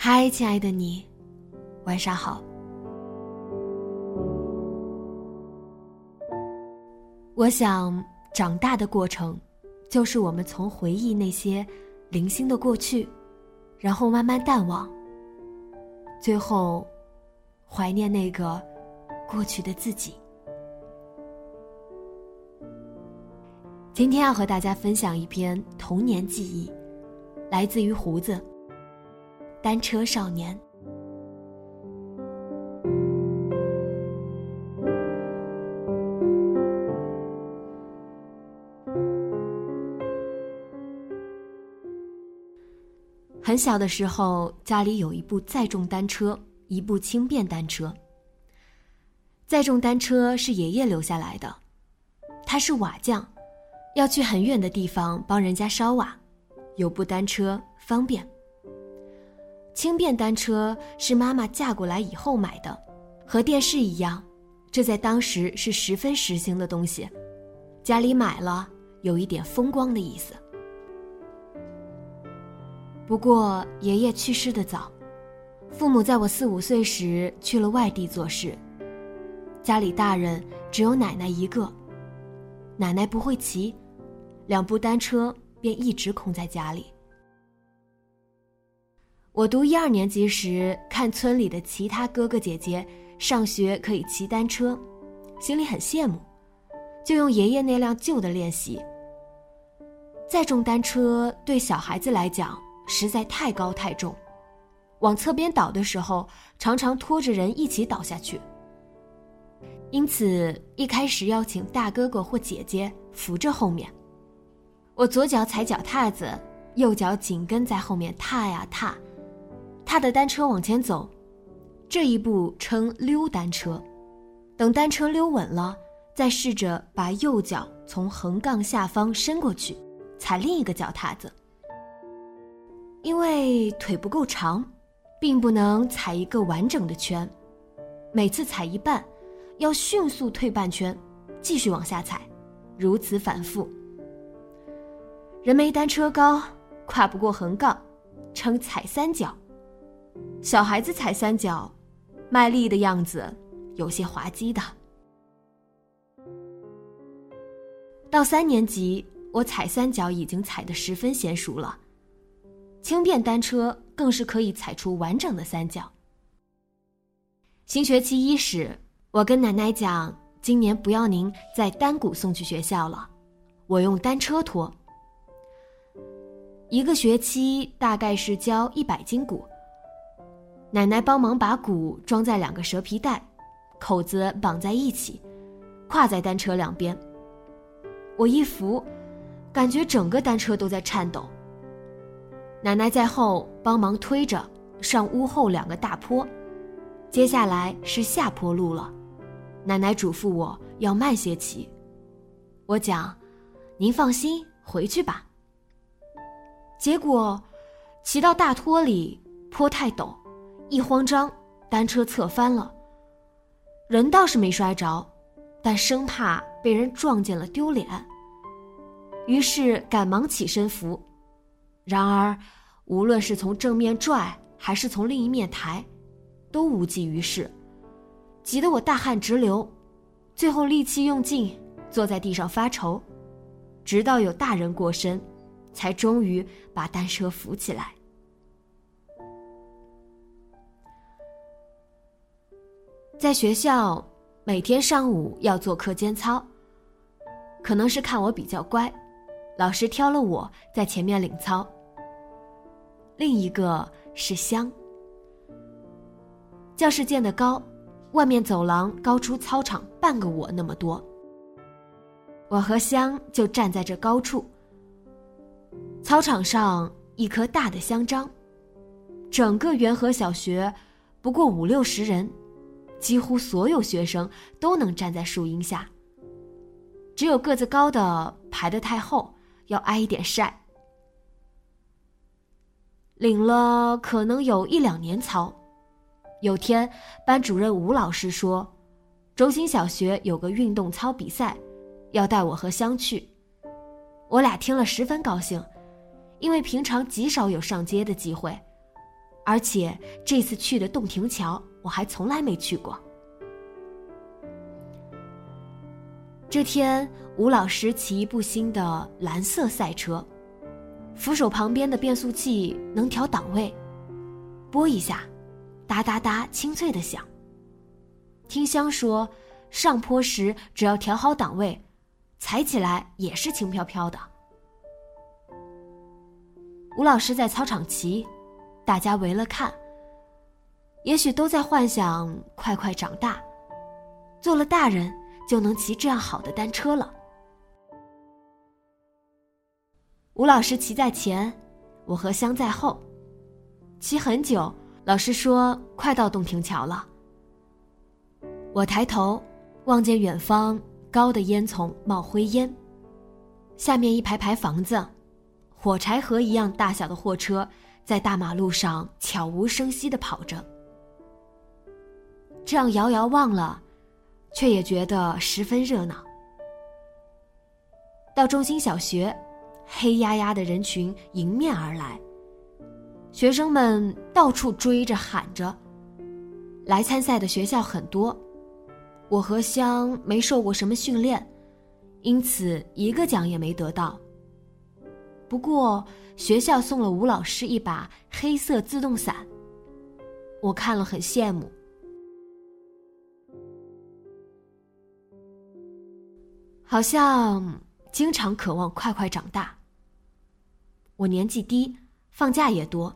嗨，亲爱的你，晚上好。我想，长大的过程，就是我们从回忆那些零星的过去，然后慢慢淡忘，最后怀念那个过去的自己。今天要和大家分享一篇童年记忆，来自于胡子。单车少年，很小的时候，家里有一部载重单车，一部轻便单车。载重单车是爷爷留下来的，他是瓦匠，要去很远的地方帮人家烧瓦，有部单车方便。轻便单车是妈妈嫁过来以后买的，和电视一样，这在当时是十分时兴的东西，家里买了有一点风光的意思。不过爷爷去世的早，父母在我四五岁时去了外地做事，家里大人只有奶奶一个，奶奶不会骑，两部单车便一直空在家里。我读一二年级时，看村里的其他哥哥姐姐上学可以骑单车，心里很羡慕，就用爷爷那辆旧的练习。载重单车对小孩子来讲实在太高太重，往侧边倒的时候，常常拖着人一起倒下去。因此，一开始要请大哥哥或姐姐扶着后面，我左脚踩脚踏子，右脚紧跟在后面踏呀踏。踏的单车往前走，这一步称溜单车。等单车溜稳了，再试着把右脚从横杠下方伸过去，踩另一个脚踏子。因为腿不够长，并不能踩一个完整的圈，每次踩一半，要迅速退半圈，继续往下踩，如此反复。人没单车高，跨不过横杠，称踩三脚。小孩子踩三脚，卖力的样子有些滑稽的。到三年级，我踩三脚已经踩得十分娴熟了，轻便单车更是可以踩出完整的三角。新学期伊始，我跟奶奶讲，今年不要您再单股送去学校了，我用单车拖。一个学期大概是交一百斤鼓。奶奶帮忙把鼓装在两个蛇皮袋，口子绑在一起，挎在单车两边。我一扶，感觉整个单车都在颤抖。奶奶在后帮忙推着上屋后两个大坡，接下来是下坡路了。奶奶嘱咐我要慢些骑。我讲：“您放心，回去吧。”结果，骑到大坡里，坡太陡。一慌张，单车侧翻了。人倒是没摔着，但生怕被人撞见了丢脸，于是赶忙起身扶。然而，无论是从正面拽，还是从另一面抬，都无济于事，急得我大汗直流，最后力气用尽，坐在地上发愁，直到有大人过身，才终于把单车扶起来。在学校，每天上午要做课间操。可能是看我比较乖，老师挑了我在前面领操。另一个是香。教室建得高，外面走廊高出操场半个我那么多。我和香就站在这高处。操场上一棵大的香樟，整个元和小学不过五六十人。几乎所有学生都能站在树荫下，只有个子高的排得太后，要挨一点晒。领了可能有一两年操，有天班主任吴老师说，中心小学有个运动操比赛，要带我和香去。我俩听了十分高兴，因为平常极少有上街的机会，而且这次去的洞庭桥。我还从来没去过。这天，吴老师骑一部新的蓝色赛车，扶手旁边的变速器能调档位，拨一下，哒哒哒，清脆的响。听香说，上坡时只要调好档位，踩起来也是轻飘飘的。吴老师在操场骑，大家围了看。也许都在幻想快快长大，做了大人就能骑这样好的单车了。吴老师骑在前，我和香在后，骑很久。老师说快到洞庭桥了。我抬头望见远方高的烟囱冒灰烟，下面一排排房子，火柴盒一样大小的货车在大马路上悄无声息的跑着。这样遥遥望了，却也觉得十分热闹。到中心小学，黑压压的人群迎面而来，学生们到处追着喊着。来参赛的学校很多，我和香没受过什么训练，因此一个奖也没得到。不过学校送了吴老师一把黑色自动伞，我看了很羡慕。好像经常渴望快快长大。我年纪低，放假也多。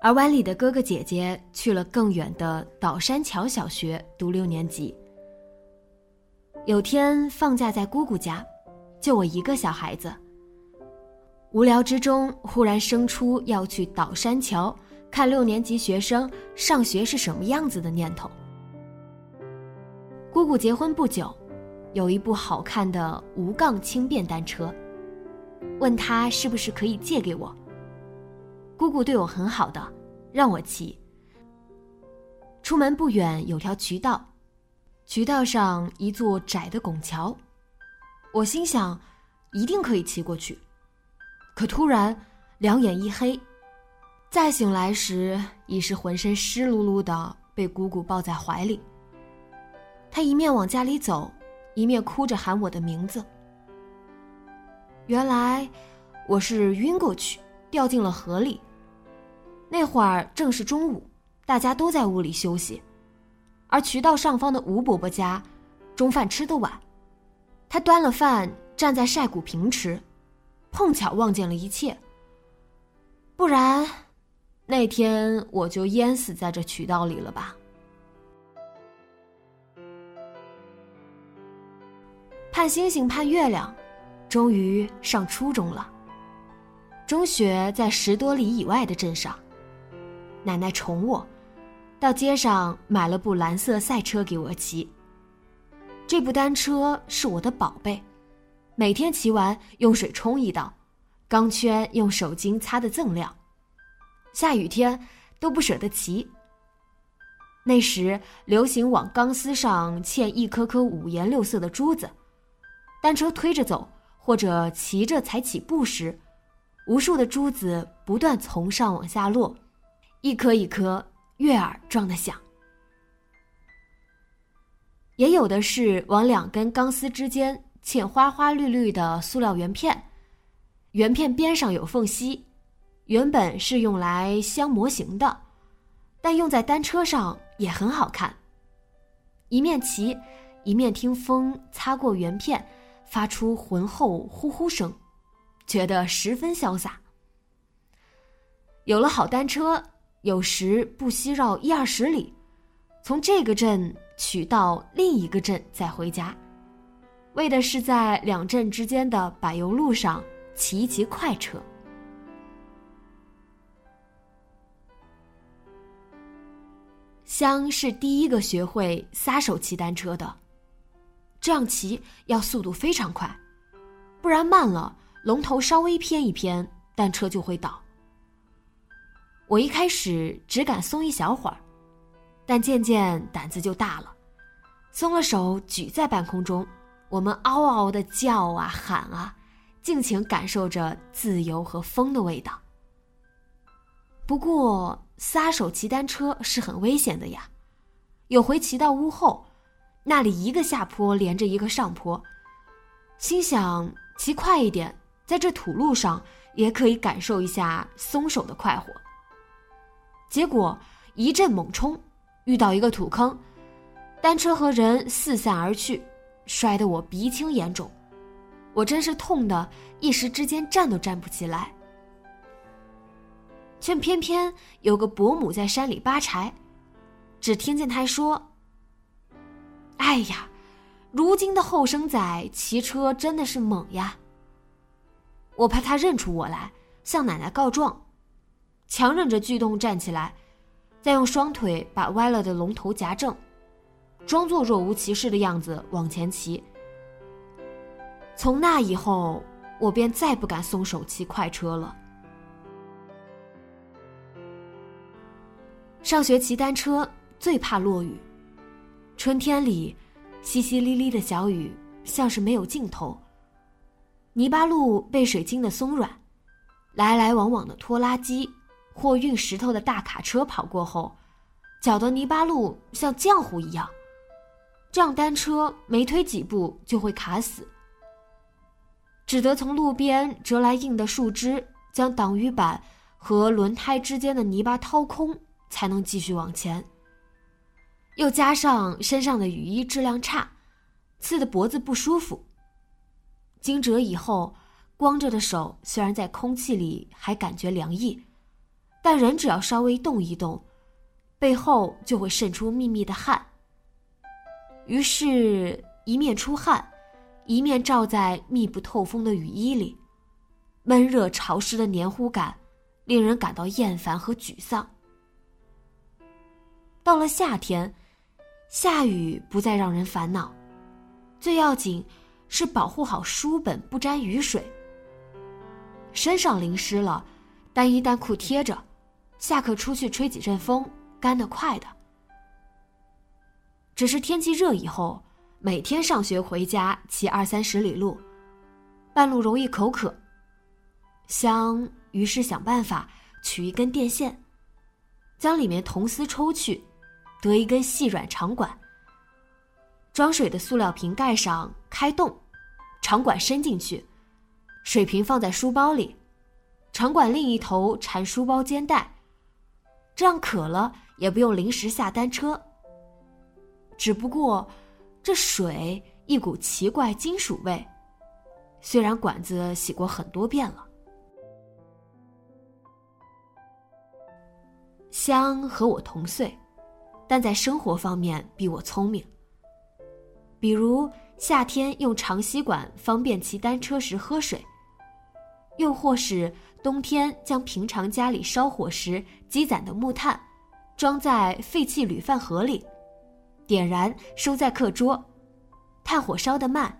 而湾里的哥哥姐姐去了更远的岛山桥小学读六年级。有天放假在姑姑家，就我一个小孩子。无聊之中，忽然生出要去岛山桥看六年级学生上学是什么样子的念头。姑姑结婚不久。有一部好看的无杠轻便单车，问他是不是可以借给我。姑姑对我很好的，让我骑。出门不远有条渠道，渠道上一座窄的拱桥，我心想，一定可以骑过去。可突然两眼一黑，再醒来时已是浑身湿漉漉的，被姑姑抱在怀里。她一面往家里走。一面哭着喊我的名字。原来我是晕过去，掉进了河里。那会儿正是中午，大家都在屋里休息，而渠道上方的吴伯伯家，中饭吃得晚，他端了饭站在晒谷坪吃，碰巧望见了一切。不然，那天我就淹死在这渠道里了吧。盼星星盼月亮，终于上初中了。中学在十多里以外的镇上，奶奶宠我，到街上买了部蓝色赛车给我骑。这部单车是我的宝贝，每天骑完用水冲一道，钢圈用手巾擦的锃亮，下雨天都不舍得骑。那时流行往钢丝上嵌一颗颗五颜六色的珠子。单车推着走，或者骑着才起步时，无数的珠子不断从上往下落，一颗一颗，悦耳撞得响。也有的是往两根钢丝之间嵌花花绿绿的塑料圆片，圆片边上有缝隙，原本是用来镶模型的，但用在单车上也很好看。一面骑，一面听风擦过圆片，发出浑厚呼呼声，觉得十分潇洒。有了好单车，有时不惜绕一二十里，从这个镇取到另一个镇再回家，为的是在两镇之间的柏油路上骑一骑快车。香是第一个学会撒手骑单车的，这样骑要速度非常快，不然慢了，龙头稍微偏一偏，单车就会倒。我一开始只敢松一小会儿，但渐渐胆子就大了，松了手举在半空中，我们嗷嗷的叫啊喊啊，尽情感受着自由和风的味道。不过。撒手骑单车是很危险的呀，有回骑到屋后，那里一个下坡连着一个上坡，心想骑快一点，在这土路上也可以感受一下松手的快活。结果一阵猛冲，遇到一个土坑，单车和人四散而去，摔得我鼻青眼肿，我真是痛的一时之间站都站不起来。却偏偏有个伯母在山里扒柴，只听见他说：“哎呀，如今的后生仔骑车真的是猛呀。”我怕他认出我来，向奶奶告状，强忍着剧痛站起来，再用双腿把歪了的龙头夹正，装作若无其事的样子往前骑。从那以后，我便再不敢松手骑快车了。上学骑单车最怕落雨，春天里，淅淅沥沥的小雨像是没有尽头。泥巴路被水浸得松软，来来往往的拖拉机或运石头的大卡车跑过后，搅得泥巴路像浆糊一样，这样单车没推几步就会卡死，只得从路边折来硬的树枝，将挡雨板和轮胎之间的泥巴掏空。才能继续往前。又加上身上的雨衣质量差，刺的脖子不舒服。惊蛰以后，光着的手虽然在空气里还感觉凉意，但人只要稍微动一动，背后就会渗出密密的汗。于是，一面出汗，一面罩在密不透风的雨衣里，闷热潮湿的黏糊感，令人感到厌烦和沮丧。到了夏天，下雨不再让人烦恼，最要紧是保护好书本不沾雨水。身上淋湿了，单衣单裤贴着，下课出去吹几阵风，干得快的。只是天气热以后，每天上学回家骑二三十里路，半路容易口渴。香于是想办法取一根电线，将里面铜丝抽去。得一根细软长管，装水的塑料瓶盖上开洞，长管伸进去，水瓶放在书包里，长管另一头缠书包肩带，这样渴了也不用临时下单车。只不过，这水一股奇怪金属味，虽然管子洗过很多遍了。香和我同岁。但在生活方面比我聪明。比如夏天用长吸管方便骑单车时喝水，又或是冬天将平常家里烧火时积攒的木炭，装在废弃铝饭盒里，点燃收在课桌，炭火烧得慢，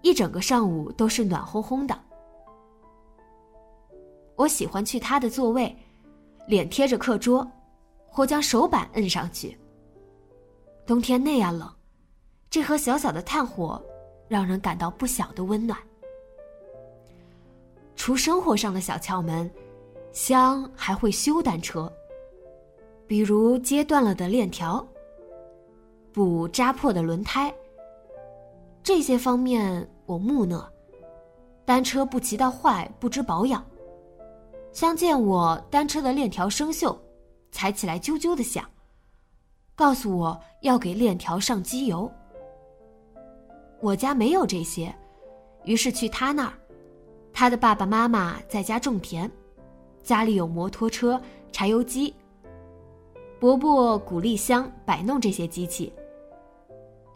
一整个上午都是暖烘烘的。我喜欢去他的座位，脸贴着课桌，或将手板摁上去。冬天那样冷，这盒小小的炭火，让人感到不小的温暖。除生活上的小窍门，香还会修单车，比如接断了的链条、补扎破的轮胎。这些方面我木讷，单车不骑到坏，不知保养。相见我单车的链条生锈，踩起来啾啾的响，告诉我要给链条上机油。我家没有这些，于是去他那儿。他的爸爸妈妈在家种田，家里有摩托车、柴油机。伯伯鼓励香摆弄这些机器。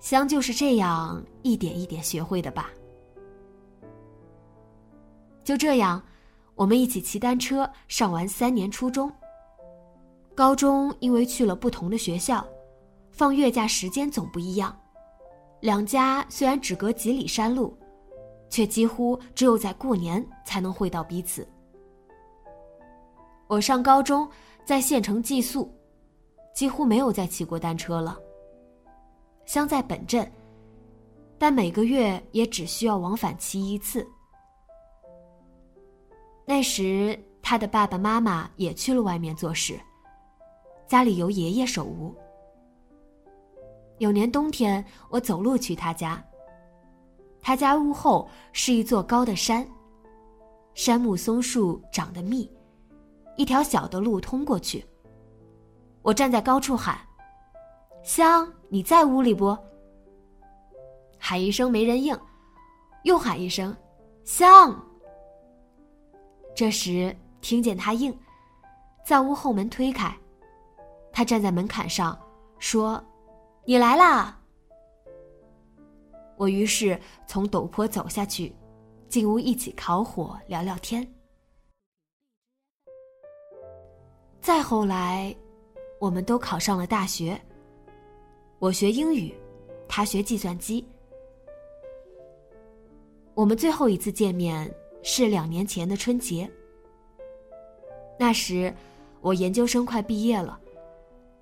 香就是这样一点一点学会的吧。就这样，我们一起骑单车上完三年初中。高中因为去了不同的学校，放月假时间总不一样。两家虽然只隔几里山路，却几乎只有在过年才能会到彼此。我上高中在县城寄宿，几乎没有再骑过单车了。相在本镇，但每个月也只需要往返骑一次。那时他的爸爸妈妈也去了外面做事，家里由爷爷守屋。有年冬天，我走路去他家。他家屋后是一座高的山，杉木松树长得密，一条小的路通过去。我站在高处喊。香，你在屋里不？喊一声没人应，又喊一声，香。这时听见他应，在屋后门推开，他站在门槛上说：“你来啦。”我于是从陡坡走下去，进屋一起烤火聊聊天。再后来，我们都考上了大学。我学英语，他学计算机。我们最后一次见面是两年前的春节。那时我研究生快毕业了，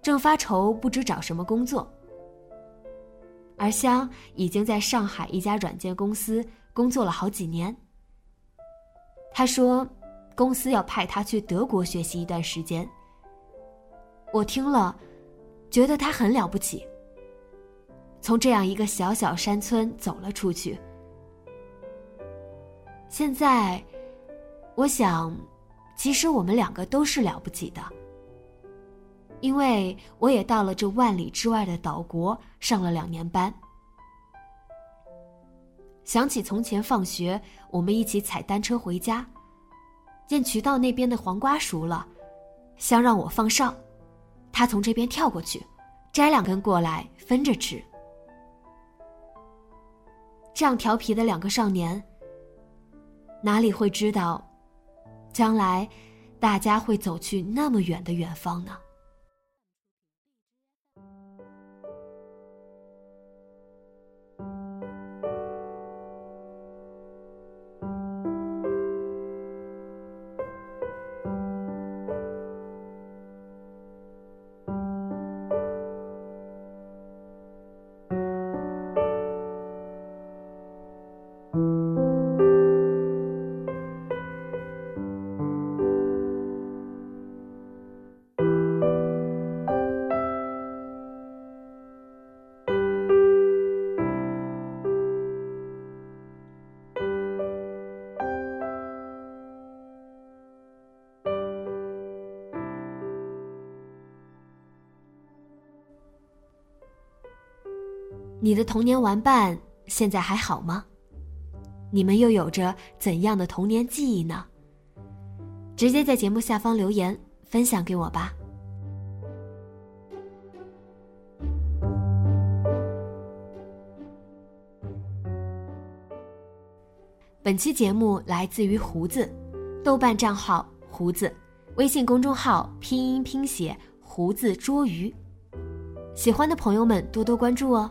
正发愁不知找什么工作。而香已经在上海一家软件公司工作了好几年。他说，公司要派他去德国学习一段时间。我听了，觉得他很了不起。从这样一个小小山村走了出去。现在，我想，其实我们两个都是了不起的，因为我也到了这万里之外的岛国上了两年班。想起从前放学，我们一起踩单车回家，见渠道那边的黄瓜熟了，想让我放哨，他从这边跳过去，摘两根过来分着吃。这样调皮的两个少年，哪里会知道，将来大家会走去那么远的远方呢？你的童年玩伴现在还好吗？你们又有着怎样的童年记忆呢？直接在节目下方留言分享给我吧。本期节目来自于胡子，豆瓣账号胡子，微信公众号拼音拼写胡子捉鱼，喜欢的朋友们多多关注哦。